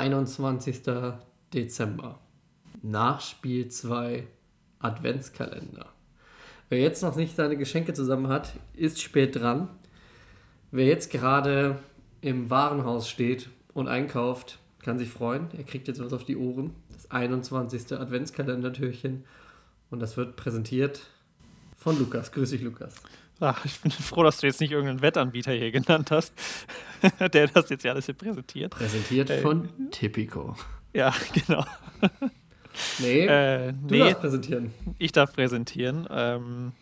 21. Dezember. Nach Spiel 2 Adventskalender. Wer jetzt noch nicht seine Geschenke zusammen hat, ist spät dran. Wer jetzt gerade im Warenhaus steht und einkauft, kann sich freuen. Er kriegt jetzt was auf die Ohren. Das 21. Adventskalendertürchen. Und das wird präsentiert von Lukas. Grüß dich, Lukas. Ach, ich bin froh, dass du jetzt nicht irgendeinen Wettanbieter hier genannt hast, der das jetzt ja alles hier präsentiert. Präsentiert äh, von Tipico. Ja, genau. Nee, äh, du nee, darfst präsentieren. Ich darf präsentieren. Ähm,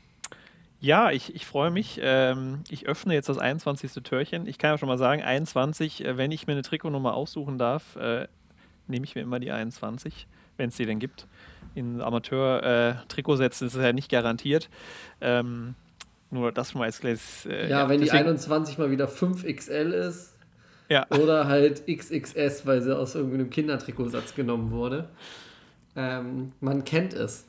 ja, ich, ich freue mich. Ähm, ich öffne jetzt das 21. Türchen. Ich kann ja schon mal sagen, 21, äh, wenn ich mir eine Trikotnummer aussuchen darf, äh, nehme ich mir immer die 21, wenn es die denn gibt. In Amateur-Trikotsätzen äh, ist es ja nicht garantiert. Ähm, nur das schon mal als kleines. Äh, ja, ja, wenn deswegen, die 21 mal wieder 5XL ist. Ja. Oder halt XXS, weil sie aus irgendeinem Kindertrikotsatz genommen wurde. Ähm, man kennt es.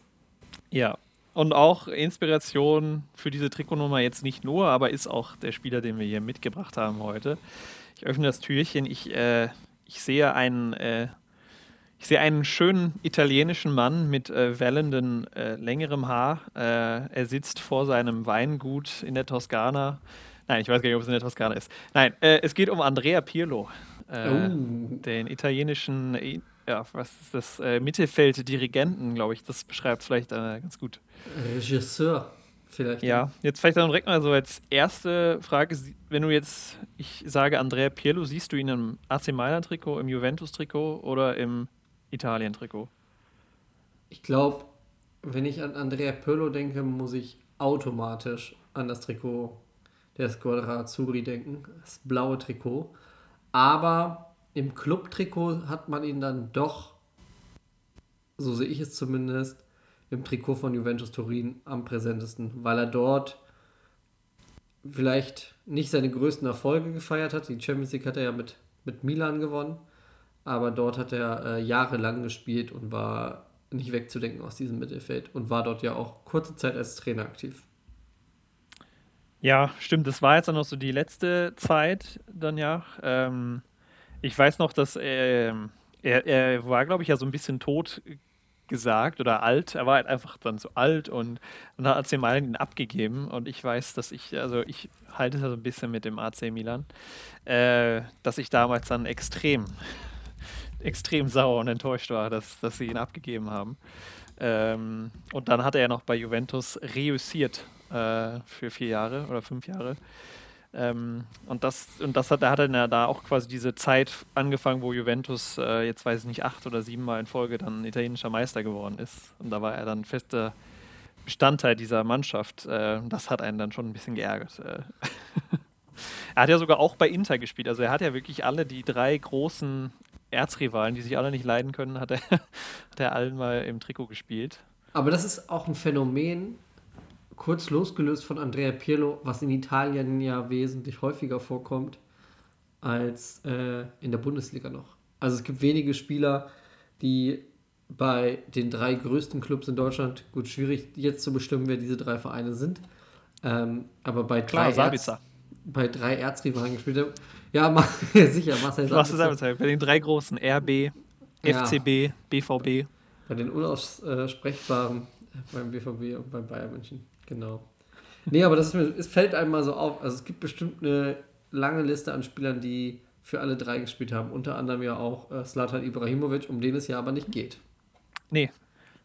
Ja. Und auch Inspiration für diese Trikotnummer jetzt nicht nur, aber ist auch der Spieler, den wir hier mitgebracht haben heute. Ich öffne das Türchen. Ich, äh, ich sehe einen äh, ich sehe einen schönen italienischen Mann mit äh, wellenden, äh, längerem Haar. Äh, er sitzt vor seinem Weingut in der Toskana. Nein, ich weiß gar nicht, ob es in der Toskana ist. Nein, äh, es geht um Andrea Pirlo, äh, oh. den italienischen, äh, ja, was ist das, Mittelfeld-Dirigenten, glaube ich. Das beschreibt es vielleicht ganz gut. Regisseur. Vielleicht. Ja, jetzt vielleicht dann direkt mal so als erste Frage, wenn du jetzt, ich sage Andrea Pirlo, siehst du ihn im AC Mailand-Trikot, im Juventus-Trikot oder im Italien-Trikot? Ich glaube, wenn ich an Andrea Pirlo denke, muss ich automatisch an das Trikot der Squadra Azzurri denken, das blaue Trikot. Aber im Club-Trikot hat man ihn dann doch, so sehe ich es zumindest, im Trikot von Juventus Turin am präsentesten, weil er dort vielleicht nicht seine größten Erfolge gefeiert hat. Die Champions League hat er ja mit, mit Milan gewonnen aber dort hat er äh, jahrelang gespielt und war nicht wegzudenken aus diesem Mittelfeld und war dort ja auch kurze Zeit als Trainer aktiv. Ja, stimmt. Das war jetzt dann noch so die letzte Zeit dann ja. Ähm, ich weiß noch, dass er, er, er war, glaube ich, ja so ein bisschen tot gesagt oder alt. Er war halt einfach dann so alt und dann hat AC Milan ihn abgegeben. Und ich weiß, dass ich, also ich halte es ja so ein bisschen mit dem AC Milan, äh, dass ich damals dann extrem extrem sauer und enttäuscht war, dass, dass sie ihn abgegeben haben. Ähm, und dann hat er noch bei Juventus reüssiert äh, für vier Jahre oder fünf Jahre. Ähm, und das, und das hat, da hat er da auch quasi diese Zeit angefangen, wo Juventus äh, jetzt weiß ich nicht, acht oder sieben Mal in Folge dann italienischer Meister geworden ist. Und da war er dann fester Bestandteil dieser Mannschaft. Äh, das hat einen dann schon ein bisschen geärgert. Äh. er hat ja sogar auch bei Inter gespielt. Also er hat ja wirklich alle die drei großen Erzrivalen, die sich alle nicht leiden können, hat er, hat er allen mal im Trikot gespielt. Aber das ist auch ein Phänomen, kurz losgelöst von Andrea Pirlo, was in Italien ja wesentlich häufiger vorkommt als äh, in der Bundesliga noch. Also es gibt wenige Spieler, die bei den drei größten Clubs in Deutschland, gut, schwierig jetzt zu bestimmen, wer diese drei Vereine sind, ähm, aber bei Klar, drei, Erz, bei drei Erzrivalen gespielt haben, ja, sicher, Marcel Sabitzer. Marcel Bei den drei großen, RB, FCB, ja. BVB. Bei den unaussprechbaren, beim BVB und beim Bayern München, genau. Nee, aber das ist mir, es fällt einem mal so auf. Also es gibt bestimmt eine lange Liste an Spielern, die für alle drei gespielt haben. Unter anderem ja auch äh, Slatan Ibrahimovic, um den es ja aber nicht geht. Nee,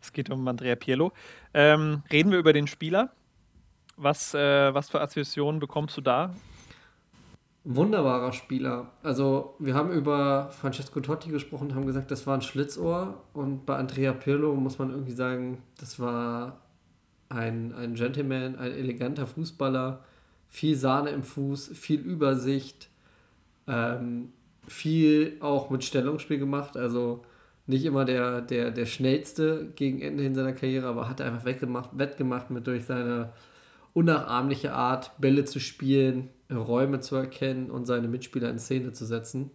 es geht um Andrea Pirlo. Ähm, reden wir über den Spieler. Was, äh, was für Assoziationen bekommst du da? wunderbarer Spieler. Also, wir haben über Francesco Totti gesprochen, haben gesagt, das war ein Schlitzohr. Und bei Andrea Pirlo muss man irgendwie sagen, das war ein, ein Gentleman, ein eleganter Fußballer. Viel Sahne im Fuß, viel Übersicht, ähm, viel auch mit Stellungsspiel gemacht. Also, nicht immer der, der, der schnellste gegen Ende in seiner Karriere, aber hat einfach weggemacht, wettgemacht mit durch seine unnachahmliche Art, Bälle zu spielen, Räume zu erkennen und seine Mitspieler in Szene zu setzen.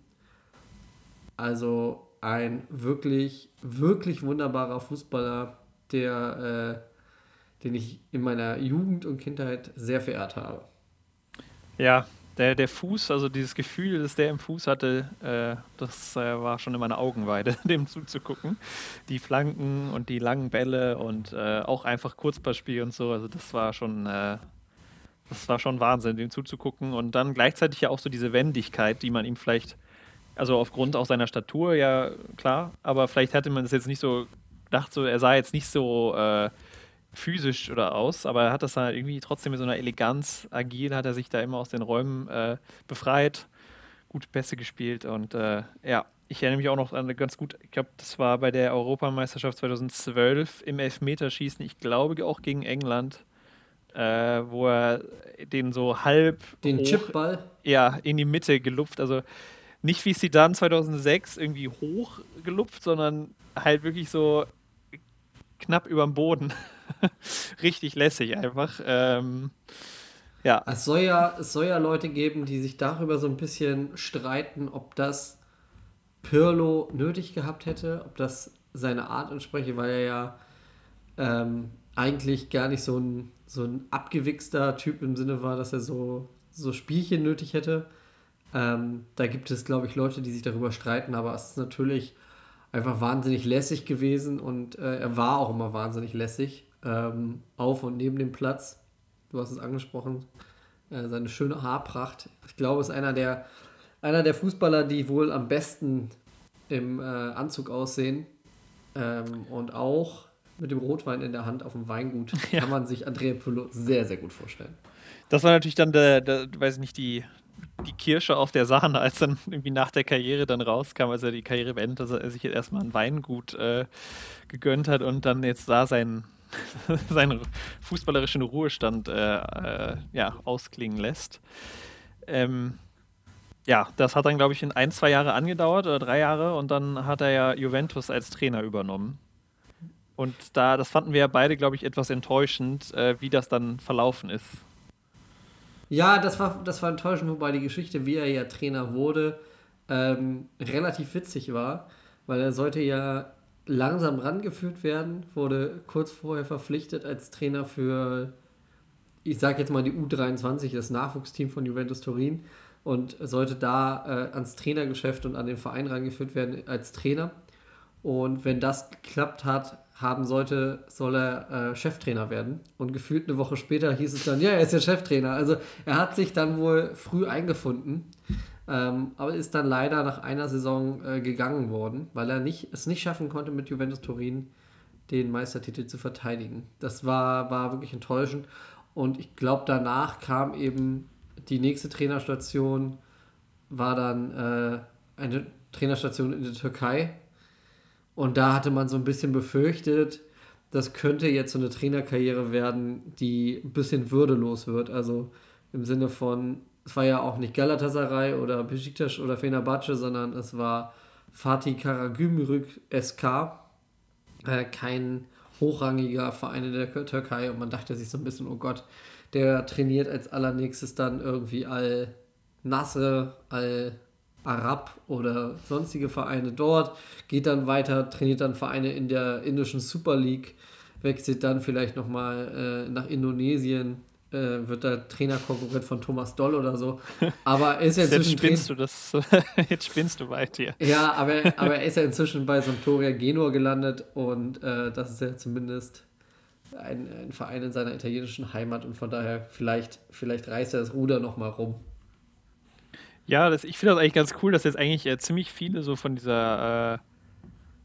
Also ein wirklich, wirklich wunderbarer Fußballer, der, äh, den ich in meiner Jugend und Kindheit sehr verehrt habe. Ja, der, der Fuß, also dieses Gefühl, das der im Fuß hatte, äh, das äh, war schon in meiner Augenweide, dem zuzugucken. Die Flanken und die langen Bälle und äh, auch einfach Kurzballspiel und so. Also das war schon, äh, das war schon Wahnsinn, dem zuzugucken. Und dann gleichzeitig ja auch so diese Wendigkeit, die man ihm vielleicht, also aufgrund auch seiner Statur, ja klar, aber vielleicht hatte man das jetzt nicht so gedacht, so er sah jetzt nicht so äh, physisch oder aus, aber er hat das dann irgendwie trotzdem mit so einer Eleganz, agil, hat er sich da immer aus den Räumen äh, befreit, gute Pässe gespielt und äh, ja, ich erinnere mich auch noch an ganz gut, ich glaube, das war bei der Europameisterschaft 2012 im Elfmeterschießen, ich glaube auch gegen England, äh, wo er den so halb den hoch, Chipball ja in die Mitte gelupft, also nicht wie sie dann 2006 irgendwie hoch gelupft, sondern halt wirklich so knapp über dem Boden. Richtig lässig einfach. Ähm, ja. Es soll ja. Es soll ja Leute geben, die sich darüber so ein bisschen streiten, ob das Pirlo nötig gehabt hätte, ob das seine Art entspreche, weil er ja ähm, eigentlich gar nicht so ein, so ein abgewichster Typ im Sinne war, dass er so, so Spielchen nötig hätte. Ähm, da gibt es, glaube ich, Leute, die sich darüber streiten, aber es ist natürlich einfach wahnsinnig lässig gewesen und äh, er war auch immer wahnsinnig lässig ähm, auf und neben dem Platz. Du hast es angesprochen, äh, seine schöne Haarpracht. Ich glaube, es ist einer der, einer der Fußballer, die wohl am besten im äh, Anzug aussehen ähm, und auch mit dem Rotwein in der Hand auf dem Weingut ja. kann man sich Andrea Pirlo sehr, sehr gut vorstellen. Das war natürlich dann der, der weiß nicht, die, die Kirsche auf der Sahne, als dann irgendwie nach der Karriere dann rauskam, als er die Karriere beendet, dass er sich jetzt erstmal ein Weingut äh, gegönnt hat und dann jetzt da seinen, seinen fußballerischen Ruhestand äh, äh, ja, ausklingen lässt. Ähm, ja, das hat dann, glaube ich, in ein, zwei Jahre angedauert oder drei Jahre und dann hat er ja Juventus als Trainer übernommen. Und da, das fanden wir ja beide, glaube ich, etwas enttäuschend, äh, wie das dann verlaufen ist. Ja, das war, das war enttäuschend, wobei die Geschichte, wie er ja Trainer wurde, ähm, relativ witzig war, weil er sollte ja langsam rangeführt werden, wurde kurz vorher verpflichtet als Trainer für, ich sage jetzt mal die U23, das Nachwuchsteam von Juventus Turin und sollte da äh, ans Trainergeschäft und an den Verein rangeführt werden als Trainer. Und wenn das geklappt hat, haben sollte, soll er äh, Cheftrainer werden. Und gefühlt eine Woche später hieß es dann, ja, er ist ja Cheftrainer. Also er hat sich dann wohl früh eingefunden, ähm, aber ist dann leider nach einer Saison äh, gegangen worden, weil er nicht, es nicht schaffen konnte, mit Juventus Turin den Meistertitel zu verteidigen. Das war, war wirklich enttäuschend. Und ich glaube, danach kam eben die nächste Trainerstation, war dann äh, eine Trainerstation in der Türkei und da hatte man so ein bisschen befürchtet, das könnte jetzt so eine Trainerkarriere werden, die ein bisschen würdelos wird. Also im Sinne von, es war ja auch nicht Galatasaray oder Besiktas oder Fenerbahce, sondern es war Fatih Karagümrük SK, äh, kein hochrangiger Verein in der Türkei. Und man dachte sich so ein bisschen, oh Gott, der trainiert als allernächstes dann irgendwie Al-Nasser, Al Arab oder sonstige Vereine dort, geht dann weiter, trainiert dann Vereine in der indischen Super League, wechselt dann vielleicht nochmal äh, nach Indonesien, äh, wird da Trainerkonkurrent von Thomas Doll oder so. Aber er ist ja inzwischen. Jetzt spinnst du das, jetzt spinnst du weit hier. Ja, aber, aber er ist ja inzwischen bei Sampdoria Genua gelandet und äh, das ist ja zumindest ein, ein, Verein in seiner italienischen Heimat und von daher vielleicht, vielleicht reißt er das Ruder nochmal rum. Ja, das, ich finde das eigentlich ganz cool, dass jetzt eigentlich äh, ziemlich viele so von dieser, äh,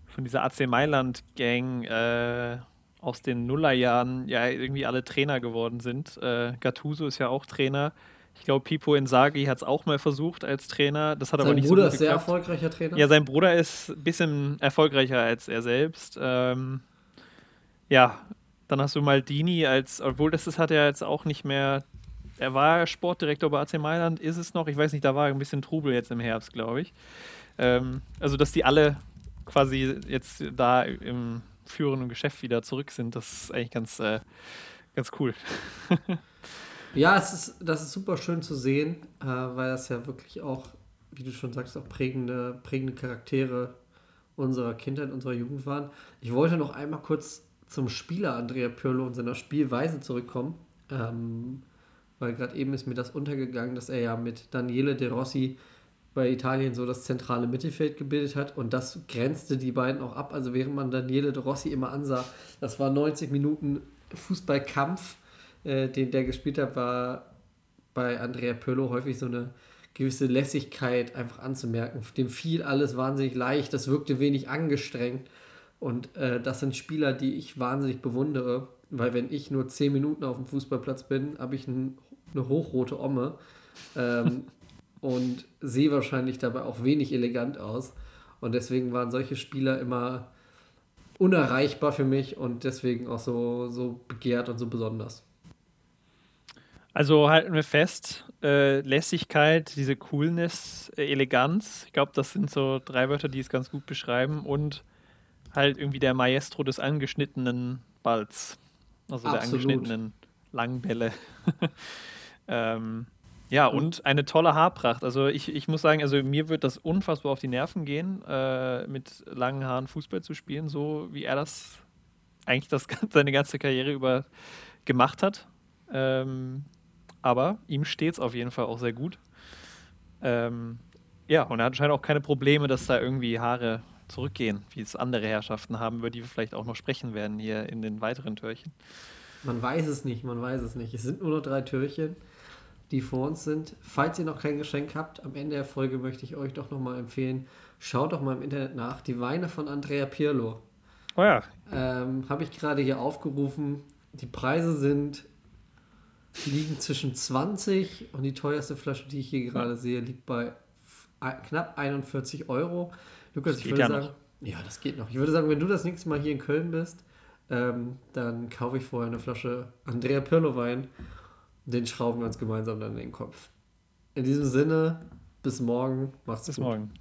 von dieser AC Mailand-Gang äh, aus den Nullerjahren ja irgendwie alle Trainer geworden sind. Äh, Gattuso ist ja auch Trainer. Ich glaube, Pipo Inzaghi hat es auch mal versucht als Trainer. Das hat sein aber nicht Bruder so gut ist sehr erfolgreicher Trainer. Ja, sein Bruder ist ein bisschen erfolgreicher als er selbst. Ähm, ja, dann hast du Maldini als, obwohl das ist, hat er jetzt auch nicht mehr er war Sportdirektor bei AC Mailand, ist es noch. Ich weiß nicht, da war ein bisschen Trubel jetzt im Herbst, glaube ich. Ähm, also, dass die alle quasi jetzt da im führenden Geschäft wieder zurück sind, das ist eigentlich ganz, äh, ganz cool. ja, es ist, das ist super schön zu sehen, äh, weil das ja wirklich auch, wie du schon sagst, auch prägende, prägende Charaktere unserer Kindheit, unserer Jugend waren. Ich wollte noch einmal kurz zum Spieler Andrea Pirlo und seiner Spielweise zurückkommen. Ähm, weil gerade eben ist mir das untergegangen, dass er ja mit Daniele De Rossi bei Italien so das zentrale Mittelfeld gebildet hat und das grenzte die beiden auch ab. Also während man Daniele De Rossi immer ansah, das war 90 Minuten Fußballkampf, äh, den der gespielt hat, war bei Andrea Pirlo häufig so eine gewisse Lässigkeit einfach anzumerken. Dem fiel alles wahnsinnig leicht, das wirkte wenig angestrengt. Und äh, das sind Spieler, die ich wahnsinnig bewundere, weil wenn ich nur 10 Minuten auf dem Fußballplatz bin, habe ich ein, eine hochrote Omme ähm, und sehe wahrscheinlich dabei auch wenig elegant aus. Und deswegen waren solche Spieler immer unerreichbar für mich und deswegen auch so, so begehrt und so besonders. Also halten wir fest, äh, Lässigkeit, diese Coolness, äh, Eleganz, ich glaube, das sind so drei Wörter, die es ganz gut beschreiben und halt irgendwie der Maestro des angeschnittenen Balls, also Absolut. der angeschnittenen Langbälle. ähm, ja, und eine tolle Haarpracht. Also ich, ich muss sagen, also mir wird das unfassbar auf die Nerven gehen, äh, mit langen Haaren Fußball zu spielen, so wie er das eigentlich das, seine ganze Karriere über gemacht hat. Ähm, aber ihm steht es auf jeden Fall auch sehr gut. Ähm, ja, und er hat anscheinend auch keine Probleme, dass da irgendwie Haare zurückgehen, wie es andere Herrschaften haben, über die wir vielleicht auch noch sprechen werden hier in den weiteren Türchen. Man weiß es nicht, man weiß es nicht. Es sind nur noch drei Türchen, die vor uns sind. Falls ihr noch kein Geschenk habt, am Ende der Folge möchte ich euch doch nochmal empfehlen, schaut doch mal im Internet nach. Die Weine von Andrea Pirlo. Oh ja. Ähm, Habe ich gerade hier aufgerufen. Die Preise sind liegen zwischen 20 und die teuerste Flasche, die ich hier gerade sehe, liegt bei knapp 41 Euro. Lukas, ich würde ja sagen, noch. ja, das geht noch. Ich würde sagen, wenn du das nächste Mal hier in Köln bist, ähm, dann kaufe ich vorher eine Flasche Andrea Pirlo Wein. Den schrauben wir uns gemeinsam dann in den Kopf. In diesem Sinne, bis morgen. Macht's bis gut. Bis morgen.